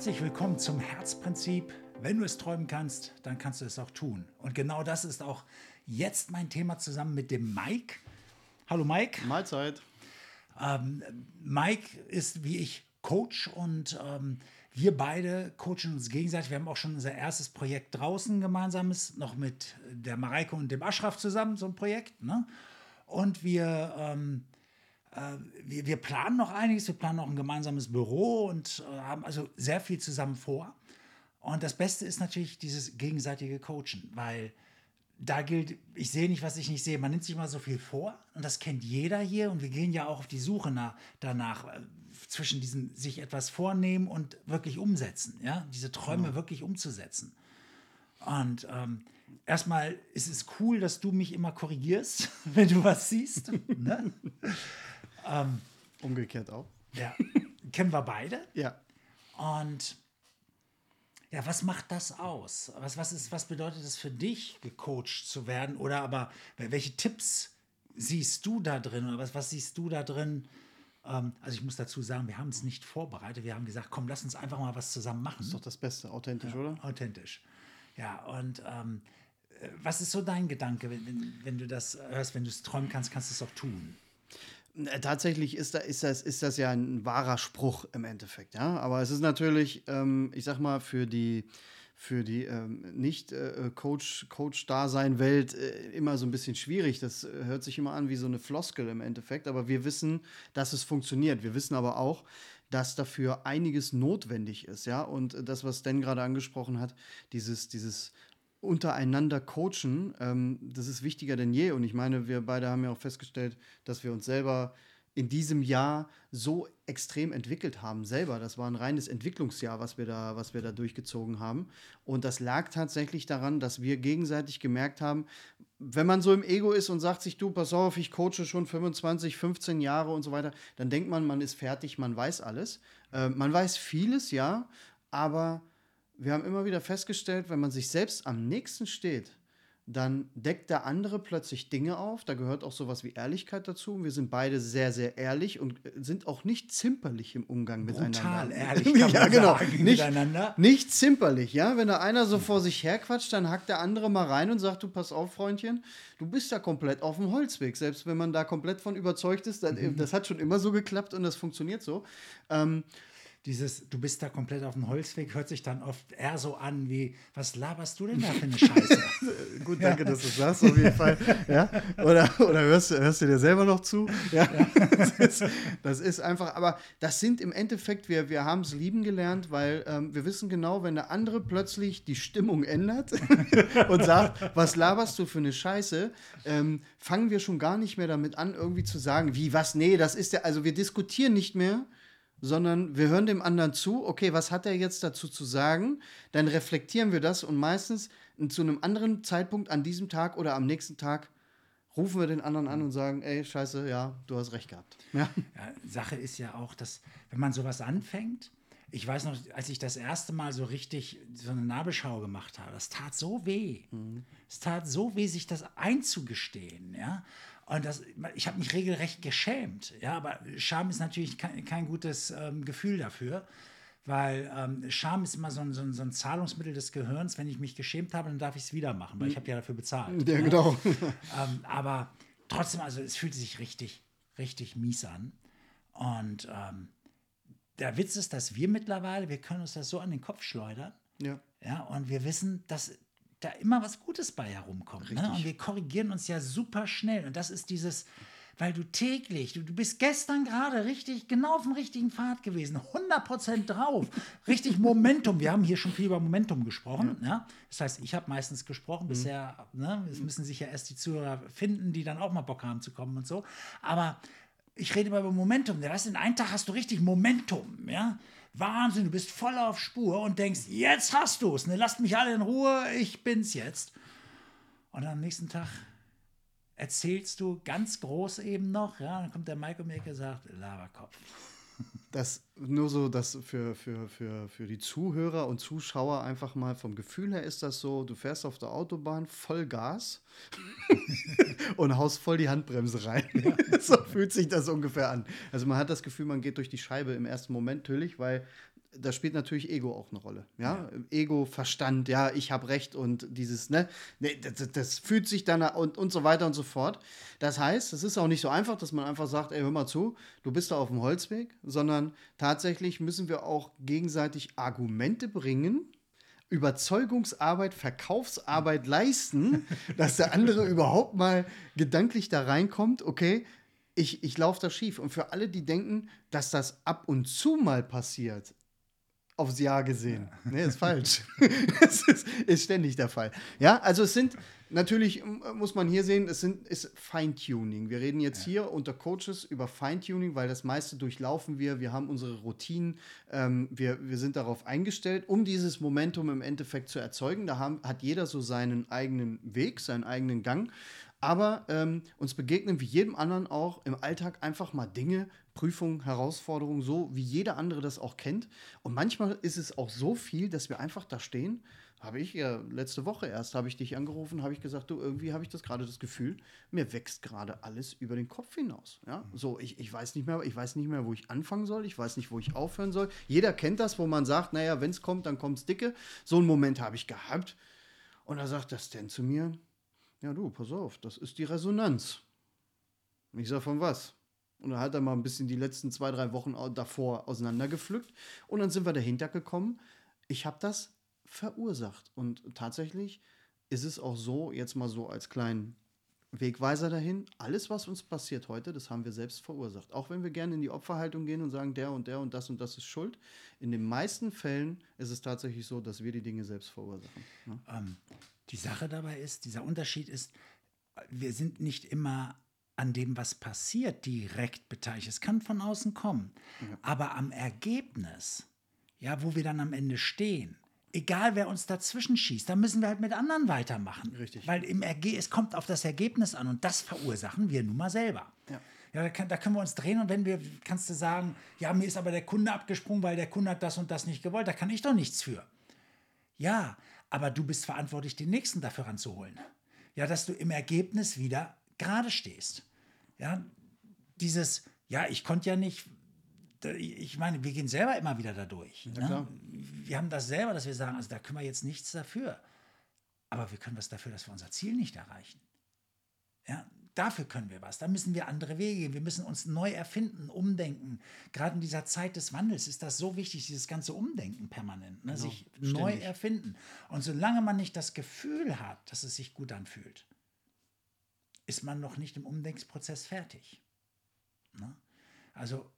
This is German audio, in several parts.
Herzlich willkommen zum Herzprinzip. Wenn du es träumen kannst, dann kannst du es auch tun. Und genau das ist auch jetzt mein Thema zusammen mit dem Mike. Hallo Mike. Mahlzeit. Ähm, Mike ist wie ich Coach und ähm, wir beide coachen uns gegenseitig. Wir haben auch schon unser erstes Projekt draußen gemeinsames, noch mit der Mareike und dem Aschraf zusammen, so ein Projekt. Ne? Und wir, ähm, äh, wir, wir, planen noch einiges. Wir planen noch ein gemeinsames Büro und äh, haben also sehr viel zusammen vor. Und das Beste ist natürlich dieses gegenseitige Coachen, weil da gilt, ich sehe nicht, was ich nicht sehe. Man nimmt sich mal so viel vor und das kennt jeder hier und wir gehen ja auch auf die Suche nach, danach, äh, zwischen diesem sich etwas vornehmen und wirklich umsetzen, ja, diese Träume genau. wirklich umzusetzen. Und ähm, erstmal ist es cool, dass du mich immer korrigierst, wenn du was siehst. ne? ähm, Umgekehrt auch. Ja, kennen wir beide. Ja. Und ja, was macht das aus? Was, was, ist, was bedeutet es für dich, gecoacht zu werden? Oder aber welche Tipps siehst du da drin? Oder was, was siehst du da drin? Ähm, also ich muss dazu sagen, wir haben es nicht vorbereitet. Wir haben gesagt, komm, lass uns einfach mal was zusammen machen. Das ist doch das Beste, authentisch, ja, oder? Authentisch. Ja, und ähm, äh, was ist so dein Gedanke, wenn, wenn, wenn du das hörst, wenn du es träumen kannst, kannst du es auch tun? Äh, tatsächlich ist, da, ist, das, ist das ja ein wahrer Spruch im Endeffekt, ja. Aber es ist natürlich, ähm, ich sag mal, für die, für die ähm, Nicht-Coach-Dasein-Welt äh, äh, immer so ein bisschen schwierig. Das äh, hört sich immer an wie so eine Floskel im Endeffekt. Aber wir wissen, dass es funktioniert. Wir wissen aber auch, dass dafür einiges notwendig ist, ja. Und das, was Dan gerade angesprochen hat, dieses, dieses untereinander coachen, ähm, das ist wichtiger denn je. Und ich meine, wir beide haben ja auch festgestellt, dass wir uns selber in diesem Jahr so extrem entwickelt haben selber. Das war ein reines Entwicklungsjahr, was wir da, was wir da durchgezogen haben. Und das lag tatsächlich daran, dass wir gegenseitig gemerkt haben, wenn man so im Ego ist und sagt sich, du, pass auf, ich coache schon 25, 15 Jahre und so weiter, dann denkt man, man ist fertig, man weiß alles. Äh, man weiß vieles, ja, aber wir haben immer wieder festgestellt, wenn man sich selbst am nächsten steht, dann deckt der andere plötzlich Dinge auf. Da gehört auch sowas wie Ehrlichkeit dazu. Wir sind beide sehr, sehr ehrlich und sind auch nicht zimperlich im Umgang Brutal miteinander. ehrlich, kann ja, genau. Nicht, miteinander. Nicht zimperlich, ja. Wenn da einer so vor sich herquatscht, dann hackt der andere mal rein und sagt, du pass auf, Freundchen, du bist ja komplett auf dem Holzweg. Selbst wenn man da komplett von überzeugt ist, dann, mhm. das hat schon immer so geklappt und das funktioniert so. Ähm, dieses, du bist da komplett auf dem Holzweg, hört sich dann oft eher so an wie, was laberst du denn da für eine Scheiße? Gut, danke, ja. dass du das sagst, auf jeden Fall. Ja? Oder, oder hörst, hörst du dir selber noch zu? Ja. ja. Das, ist, das, ist, einfach, aber das sind im Endeffekt, wir, wir haben es lieben gelernt, weil ähm, wir wissen genau, wenn der andere plötzlich die Stimmung ändert und sagt, was laberst du für eine Scheiße, ähm, fangen wir schon gar nicht mehr damit an, irgendwie zu sagen, wie, was, nee, das ist ja, also wir diskutieren nicht mehr, sondern wir hören dem anderen zu, okay, was hat er jetzt dazu zu sagen? Dann reflektieren wir das und meistens zu einem anderen Zeitpunkt an diesem Tag oder am nächsten Tag rufen wir den anderen an und sagen, ey, scheiße, ja, du hast recht gehabt. Ja. ja Sache ist ja auch, dass wenn man sowas anfängt, ich weiß noch, als ich das erste Mal so richtig so eine Nabelschau gemacht habe, das tat so weh. Mhm. Es tat so weh, sich das einzugestehen, ja. Und das, ich habe mich regelrecht geschämt. Ja, aber Scham ist natürlich kein, kein gutes ähm, Gefühl dafür, weil ähm, Scham ist immer so ein, so, ein, so ein, Zahlungsmittel des Gehirns. Wenn ich mich geschämt habe, dann darf ich es wieder machen, weil ich habe ja dafür bezahlt. Ja, genau. ähm, aber trotzdem, also es fühlt sich richtig, richtig mies an. Und ähm, der Witz ist, dass wir mittlerweile, wir können uns das so an den Kopf schleudern. Ja. Ja, und wir wissen, dass da immer was Gutes bei herumkommt. Ne? Und wir korrigieren uns ja super schnell. Und das ist dieses, weil du täglich, du, du bist gestern gerade richtig, genau auf dem richtigen Pfad gewesen, 100% drauf, richtig Momentum. Wir haben hier schon viel über Momentum gesprochen. Ja. ja? Das heißt, ich habe meistens gesprochen, mhm. bisher, ne? es müssen sich ja erst die Zuhörer finden, die dann auch mal Bock haben zu kommen und so. Aber ich rede immer über Momentum. Weißt, in einem Tag hast du richtig Momentum, ja. Wahnsinn, du bist voll auf Spur und denkst, jetzt hast du es, ne, lasst mich alle in Ruhe, ich bin's jetzt. Und am nächsten Tag erzählst du ganz groß eben noch, ja, dann kommt der die Ecke und sagt, Laberkopf. Das nur so, dass für, für, für, für die Zuhörer und Zuschauer einfach mal vom Gefühl her ist das so, du fährst auf der Autobahn voll Gas und haust voll die Handbremse rein. so fühlt sich das ungefähr an. Also man hat das Gefühl, man geht durch die Scheibe im ersten Moment natürlich, weil da spielt natürlich Ego auch eine Rolle. Ja, ja. Ego, Verstand, ja, ich habe Recht und dieses, ne, ne das, das, fühlt sich dann und, und so weiter und so fort. Das heißt, es ist auch nicht so einfach, dass man einfach sagt, ey, hör mal zu, du bist da auf dem Holzweg, sondern tatsächlich müssen wir auch gegenseitig Argumente bringen, Überzeugungsarbeit, Verkaufsarbeit leisten, dass der andere überhaupt mal gedanklich da reinkommt, okay, ich, ich laufe da schief. Und für alle, die denken, dass das ab und zu mal passiert, aufs Jahr gesehen. Ja. Nee, ist falsch. das ist, ist, ständig der Fall. Ja, also es sind natürlich, muss man hier sehen, es sind, ist Feintuning. Wir reden jetzt ja. hier unter Coaches über Feintuning, weil das meiste durchlaufen wir. Wir haben unsere Routinen. Ähm, wir, wir sind darauf eingestellt, um dieses Momentum im Endeffekt zu erzeugen. Da haben, hat jeder so seinen eigenen Weg, seinen eigenen Gang. Aber ähm, uns begegnen wie jedem anderen auch im Alltag einfach mal Dinge, Prüfungen, Herausforderungen, so wie jeder andere das auch kennt. Und manchmal ist es auch so viel, dass wir einfach da stehen. Habe ich ja letzte Woche erst, habe ich dich angerufen, habe ich gesagt, du, irgendwie habe ich das gerade das Gefühl, mir wächst gerade alles über den Kopf hinaus. Ja? So, ich, ich weiß nicht mehr, ich weiß nicht mehr, wo ich anfangen soll, ich weiß nicht, wo ich aufhören soll. Jeder kennt das, wo man sagt, naja, wenn es kommt, dann kommt es dicke. So einen Moment habe ich gehabt. Und da sagt das denn zu mir, ja du, pass auf, das ist die Resonanz. Ich sage, von was? Und dann hat er mal ein bisschen die letzten zwei, drei Wochen davor auseinandergepflückt. Und dann sind wir dahinter gekommen, ich habe das verursacht. Und tatsächlich ist es auch so, jetzt mal so als kleinen Wegweiser dahin, alles, was uns passiert heute, das haben wir selbst verursacht. Auch wenn wir gerne in die Opferhaltung gehen und sagen, der und der und das und das ist schuld. In den meisten Fällen ist es tatsächlich so, dass wir die Dinge selbst verursachen. Ja? Ähm, die Sache dabei ist, dieser Unterschied ist, wir sind nicht immer an dem, was passiert, direkt beteiligt. Es kann von außen kommen. Ja. Aber am Ergebnis, ja, wo wir dann am Ende stehen, egal wer uns dazwischen schießt, da müssen wir halt mit anderen weitermachen. Richtig. Weil im Erge es kommt auf das Ergebnis an und das verursachen wir nun mal selber. Ja. Ja, da, kann, da, können wir uns drehen und wenn wir, kannst du sagen, ja, mir ist aber der Kunde abgesprungen, weil der Kunde hat das und das nicht gewollt, da kann ich doch nichts für. Ja, aber du bist verantwortlich, den Nächsten dafür ranzuholen. Ja, dass du im Ergebnis wieder gerade stehst. Ja, dieses, ja, ich konnte ja nicht, ich meine, wir gehen selber immer wieder dadurch. Ja, ne? Wir haben das selber, dass wir sagen, also da können wir jetzt nichts dafür. Aber wir können was dafür, dass wir unser Ziel nicht erreichen. Ja, dafür können wir was. Da müssen wir andere Wege gehen. Wir müssen uns neu erfinden, umdenken. Gerade in dieser Zeit des Wandels ist das so wichtig, dieses ganze Umdenken permanent, ne? genau, sich ständig. neu erfinden. Und solange man nicht das Gefühl hat, dass es sich gut anfühlt, ist man noch nicht im Umdenkungsprozess fertig. Ne? Also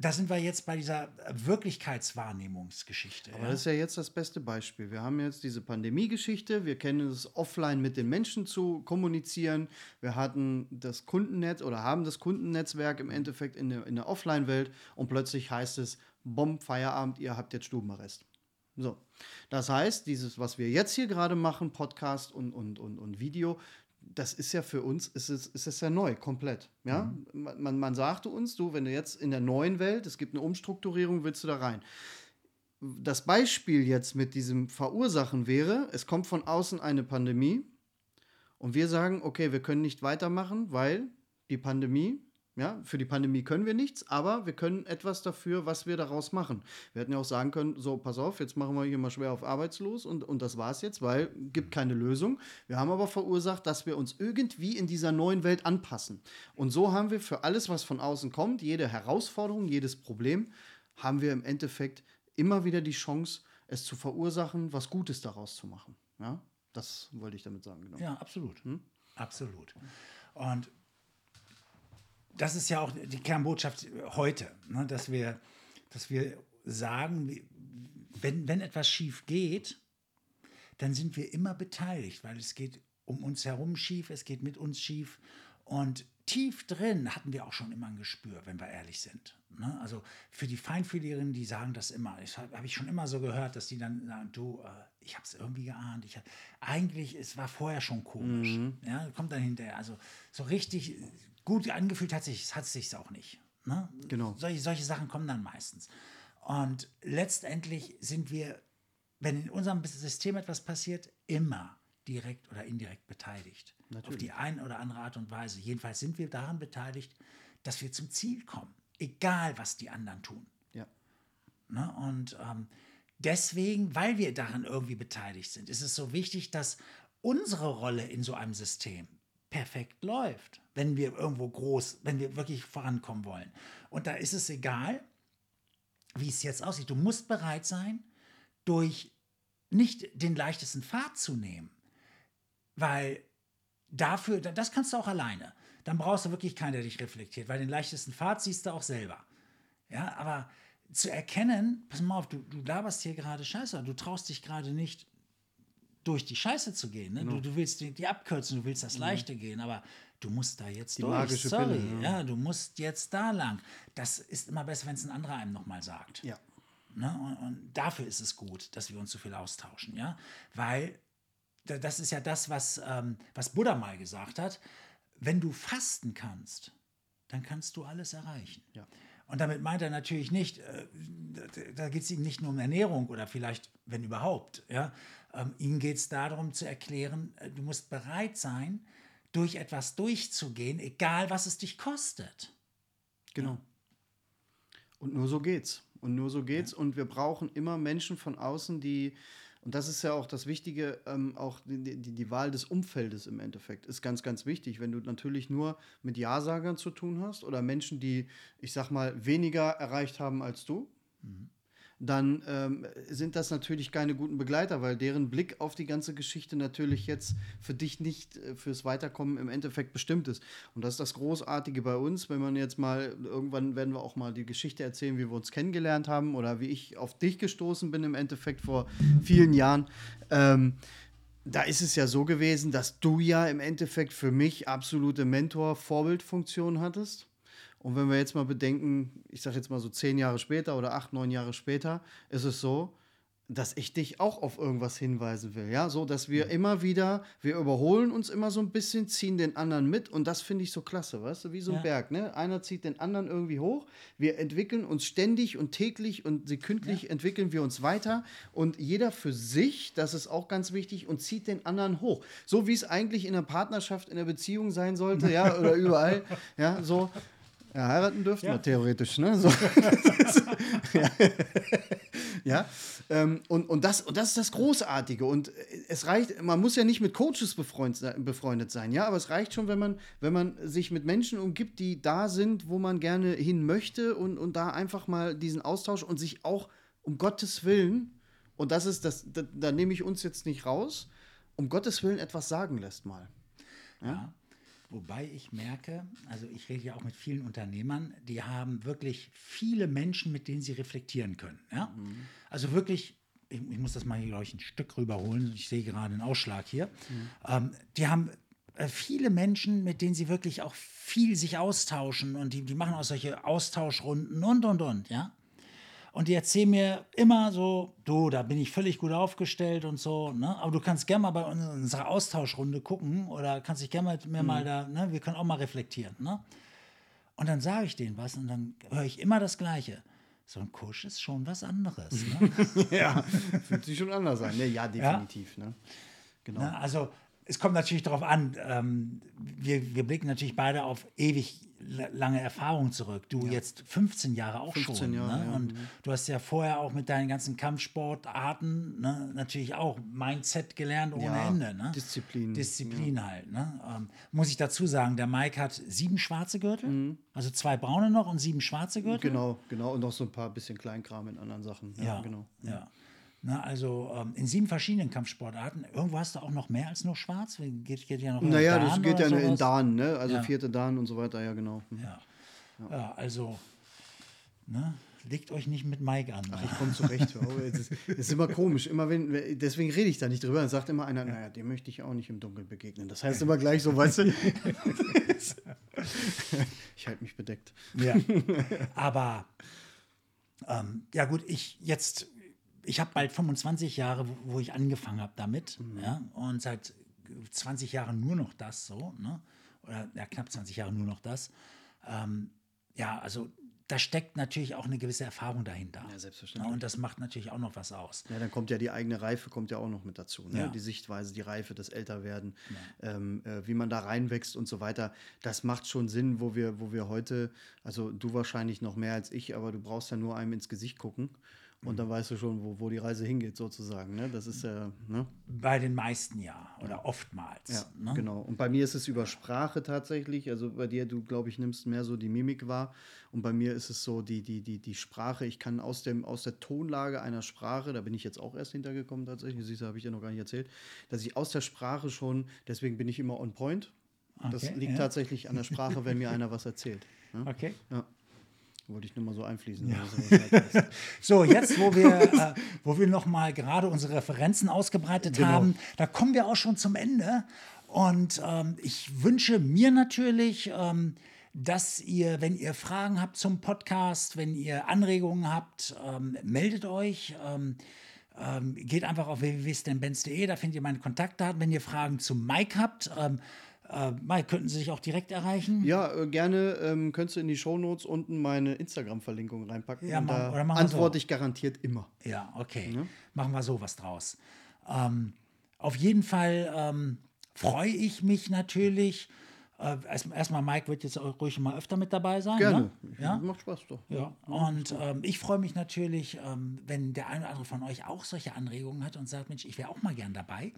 da sind wir jetzt bei dieser Wirklichkeitswahrnehmungsgeschichte. Aber ja? das ist ja jetzt das beste Beispiel. Wir haben jetzt diese Pandemie-Geschichte. Wir kennen es offline mit den Menschen zu kommunizieren. Wir hatten das Kundennetz oder haben das Kundennetzwerk im Endeffekt in der, in der Offline-Welt und plötzlich heißt es, Bomb, Feierabend, ihr habt jetzt Stubenarrest. So. Das heißt, dieses, was wir jetzt hier gerade machen, Podcast und, und, und, und Video, das ist ja für uns, ist es, ist es ja neu, komplett. Ja? Mhm. Man, man sagte uns, du, wenn du jetzt in der neuen Welt, es gibt eine Umstrukturierung, willst du da rein. Das Beispiel jetzt mit diesem Verursachen wäre, es kommt von außen eine Pandemie und wir sagen, okay, wir können nicht weitermachen, weil die Pandemie ja, für die Pandemie können wir nichts, aber wir können etwas dafür, was wir daraus machen. Wir hätten ja auch sagen können, so, pass auf, jetzt machen wir hier mal schwer auf arbeitslos und, und das war's jetzt, weil gibt keine Lösung. Wir haben aber verursacht, dass wir uns irgendwie in dieser neuen Welt anpassen. Und so haben wir für alles, was von außen kommt, jede Herausforderung, jedes Problem, haben wir im Endeffekt immer wieder die Chance, es zu verursachen, was Gutes daraus zu machen. Ja, das wollte ich damit sagen. Genau. Ja, absolut. Hm? Absolut. Und das ist ja auch die Kernbotschaft heute, ne? dass, wir, dass wir sagen, wenn, wenn etwas schief geht, dann sind wir immer beteiligt, weil es geht um uns herum schief, es geht mit uns schief. Und tief drin hatten wir auch schon immer ein Gespür, wenn wir ehrlich sind. Ne? Also für die Feinfühligerinnen, die sagen das immer. Das habe ich schon immer so gehört, dass die dann sagen, du, äh, ich habe es irgendwie geahnt. Ich, eigentlich, es war vorher schon komisch. Mhm. Ja, kommt dann hinterher. Also so richtig gut angefühlt hat sich hat sich auch nicht. Ne? Genau. Solche, solche Sachen kommen dann meistens. Und letztendlich sind wir, wenn in unserem System etwas passiert, immer direkt oder indirekt beteiligt. Natürlich. Auf die eine oder andere Art und Weise. Jedenfalls sind wir daran beteiligt, dass wir zum Ziel kommen. Egal, was die anderen tun. Ja. Ne? Und ähm, deswegen, weil wir daran irgendwie beteiligt sind, ist es so wichtig, dass unsere Rolle in so einem System perfekt läuft, wenn wir irgendwo groß, wenn wir wirklich vorankommen wollen. Und da ist es egal, wie es jetzt aussieht. Du musst bereit sein, durch nicht den leichtesten Pfad zu nehmen, weil dafür, das kannst du auch alleine. Dann brauchst du wirklich keinen, der dich reflektiert, weil den leichtesten Pfad siehst du auch selber. Ja, aber zu erkennen, pass mal auf, du, du laberst hier gerade Scheiße, du traust dich gerade nicht durch die Scheiße zu gehen. Ne? Du, du, willst die, die, abkürzen, du willst das mhm. Leichte mhm. gehen, aber du musst da jetzt die durch. Sorry, Pille, ja. ja. du musst jetzt da lang. Das ist immer besser, wenn es ein anderer einem nochmal sagt. Ja. Ne? Und, und, dafür ist es gut, dass wir uns so viel austauschen, ja, weil das ist ja das, was, ähm, was Buddha mal gesagt hat. Wenn du fasten kannst, dann kannst du alles erreichen. Ja. Und damit meint er natürlich nicht, äh, da geht es ihm nicht nur um Ernährung oder vielleicht, wenn überhaupt. Ja? Ähm, ihm geht es darum zu erklären, äh, du musst bereit sein, durch etwas durchzugehen, egal was es dich kostet. Genau. Ja. Und nur so geht's. Und nur so geht's. Ja. Und wir brauchen immer Menschen von außen, die und das ist ja auch das Wichtige, ähm, auch die, die, die, Wahl des Umfeldes im Endeffekt ist ganz, ganz wichtig. Wenn du natürlich nur mit Ja-Sagern zu tun hast oder Menschen, die, ich sag mal, weniger erreicht haben als du, mhm dann ähm, sind das natürlich keine guten Begleiter, weil deren Blick auf die ganze Geschichte natürlich jetzt für dich nicht äh, fürs Weiterkommen im Endeffekt bestimmt ist. Und das ist das Großartige bei uns, wenn man jetzt mal, irgendwann werden wir auch mal die Geschichte erzählen, wie wir uns kennengelernt haben oder wie ich auf dich gestoßen bin im Endeffekt vor vielen Jahren. Ähm, da ist es ja so gewesen, dass du ja im Endeffekt für mich absolute Mentor-Vorbildfunktion hattest. Und wenn wir jetzt mal bedenken, ich sage jetzt mal so zehn Jahre später oder acht, neun Jahre später, ist es so, dass ich dich auch auf irgendwas hinweisen will. Ja, so dass wir immer wieder, wir überholen uns immer so ein bisschen, ziehen den anderen mit und das finde ich so klasse, weißt du, wie so ein ja. Berg. Ne? Einer zieht den anderen irgendwie hoch. Wir entwickeln uns ständig und täglich und sekündlich ja. entwickeln wir uns weiter und jeder für sich, das ist auch ganz wichtig, und zieht den anderen hoch. So wie es eigentlich in der Partnerschaft, in der Beziehung sein sollte, ja, oder überall. Ja, so. Ja, heiraten dürften ja. wir theoretisch, ne? So. ja. ja. Ähm, und, und, das, und das ist das Großartige. Und es reicht, man muss ja nicht mit Coaches befreundet, befreundet sein, ja, aber es reicht schon, wenn man, wenn man sich mit Menschen umgibt, die da sind, wo man gerne hin möchte und, und da einfach mal diesen Austausch und sich auch um Gottes Willen, und das ist das, da, da nehme ich uns jetzt nicht raus, um Gottes Willen etwas sagen lässt mal. ja. ja. Wobei ich merke, also ich rede ja auch mit vielen Unternehmern, die haben wirklich viele Menschen, mit denen sie reflektieren können. Ja? Mhm. Also wirklich, ich, ich, muss das mal hier, glaube ich, ein Stück rüberholen. Ich sehe gerade einen Ausschlag hier. Mhm. Ähm, die haben äh, viele Menschen, mit denen sie wirklich auch viel sich austauschen und die, die machen auch solche Austauschrunden und, und, und, ja. Und die erzählen mir immer so, du, da bin ich völlig gut aufgestellt und so, ne? Aber du kannst gerne mal bei unserer Austauschrunde gucken oder kannst dich gerne mit mir mhm. mal da, ne? Wir können auch mal reflektieren, ne? Und dann sage ich denen was und dann höre ich immer das Gleiche. So ein Kusch ist schon was anderes. Ne? ja, fühlt sich schon anders an. Ne? Ja, definitiv. Ja? Ne? Genau. Ne? Also es kommt natürlich darauf an, ähm, wir, wir blicken natürlich beide auf ewig lange Erfahrung zurück. Du ja. jetzt 15 Jahre auch 15 schon. Jahre, ne? ja. Und mhm. du hast ja vorher auch mit deinen ganzen Kampfsportarten ne? natürlich auch Mindset gelernt ohne ja, Ende. Ne? Disziplin. Disziplin halt. Ne? Ähm, muss ich dazu sagen, der Mike hat sieben schwarze Gürtel, mhm. also zwei braune noch und sieben schwarze Gürtel. Genau, genau. Und noch so ein paar bisschen Kleinkram in anderen Sachen. Ja, genau. Ja. Na, also ähm, in sieben verschiedenen Kampfsportarten. Irgendwo hast du auch noch mehr als nur schwarz? Geht, geht ja noch Naja, Dan das geht ja sowas? in Dan, ne? Also ja. vierte Dan und so weiter, ja, genau. Mhm. Ja. ja. ja, also, ne? Legt euch nicht mit Mike an. Ach, ich komme zurecht. Es ist, ist, immer komisch. Immer wenn, deswegen rede ich da nicht drüber. Dann sagt immer einer, naja, dem möchte ich auch nicht im Dunkeln begegnen. Das heißt immer gleich so, weißt du. ich halte mich bedeckt. Ja. Aber ähm, ja, gut, ich jetzt ich habe bald 25 Jahre, wo, wo ich angefangen habe damit. Mhm. Ja, und seit 20 Jahren nur noch das so. Ne? Oder ja, knapp 20 Jahre nur noch das. Ähm, ja, also da steckt natürlich auch eine gewisse Erfahrung dahinter. Ja, selbstverständlich. und das macht natürlich auch noch was aus. Ja, dann kommt ja die eigene Reife, kommt ja auch noch mit dazu. Ne? Ja. Die Sichtweise, die Reife, das Älterwerden, ähm, äh, wie man da reinwächst und so weiter. Das macht schon Sinn, wo wir, wo wir heute, also du wahrscheinlich noch mehr als ich, aber du brauchst ja nur einem ins Gesicht gucken. Und dann weißt du schon, wo, wo die Reise hingeht, sozusagen. Ne? Das ist ja, ne? Bei den meisten ja oder oftmals. Ja, ne? genau. Und bei mir ist es über Sprache tatsächlich. Also bei dir, du, glaube ich, nimmst mehr so die Mimik wahr. Und bei mir ist es so die, die, die, die Sprache. Ich kann aus, dem, aus der Tonlage einer Sprache, da bin ich jetzt auch erst hintergekommen tatsächlich, siehst du, habe ich ja noch gar nicht erzählt, dass ich aus der Sprache schon, deswegen bin ich immer on point. Das Okay, liegt ja. tatsächlich an der Sprache, wenn mir einer was erzählt. Ne? Okay. Ja. Wollte ich nur mal so einfließen. das halt. So, jetzt, wo wir, äh, wo wir nochmal gerade unsere Referenzen ausgebreitet Genau. haben, da kommen wir auch schon zum Ende. Und ähm, ich wünsche mir natürlich, ähm, dass ihr, wenn ihr Fragen habt zum Podcast, wenn ihr Anregungen habt, ähm, meldet euch. Ähm, ähm, geht einfach auf www.stanbenz.de, da findet ihr meine Kontaktdaten. Wenn ihr Fragen zu Mike habt, ähm, äh, Mike, könnten Sie sich auch direkt erreichen? Ja, äh, gerne ähm, könntest du in die Shownotes unten meine Instagram-Verlinkung reinpacken. Ja, mach- oder machen wir so. antworte ich garantiert immer. Ja, okay. Machen wir sowas draus. Ähm, auf jeden Fall ähm, freue ich mich natürlich. Äh, erst- Erstmal, Mike wird jetzt auch ruhig mal öfter mit dabei sein. Gerne. Ne? Ja? Macht Spaß doch. Ja, und ähm, ich freue mich natürlich, ähm, wenn der eine oder andere von euch auch solche Anregungen hat und sagt, Mensch, ich wäre auch mal gern dabei.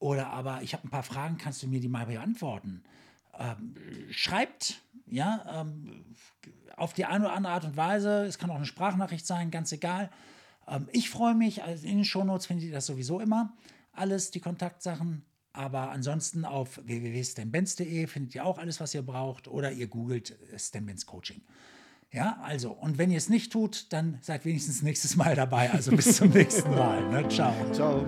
Oder aber ich habe ein paar Fragen, kannst du mir die mal beantworten? Ähm, schreibt, ja, ähm, auf die eine oder andere Art und Weise. Es kann auch eine Sprachnachricht sein, ganz egal. Ähm, ich freue mich, also in den Shownotes findet ihr das sowieso immer. Alles, die Kontaktsachen. Aber ansonsten auf www.stanbenz.de findet ihr auch alles, was ihr braucht. Oder ihr googelt äh, Stanbenz Coaching. Ja, also, und wenn ihr es nicht tut, dann seid wenigstens nächstes Mal dabei. Also bis zum nächsten Mal. Ne? Ciao. Ciao.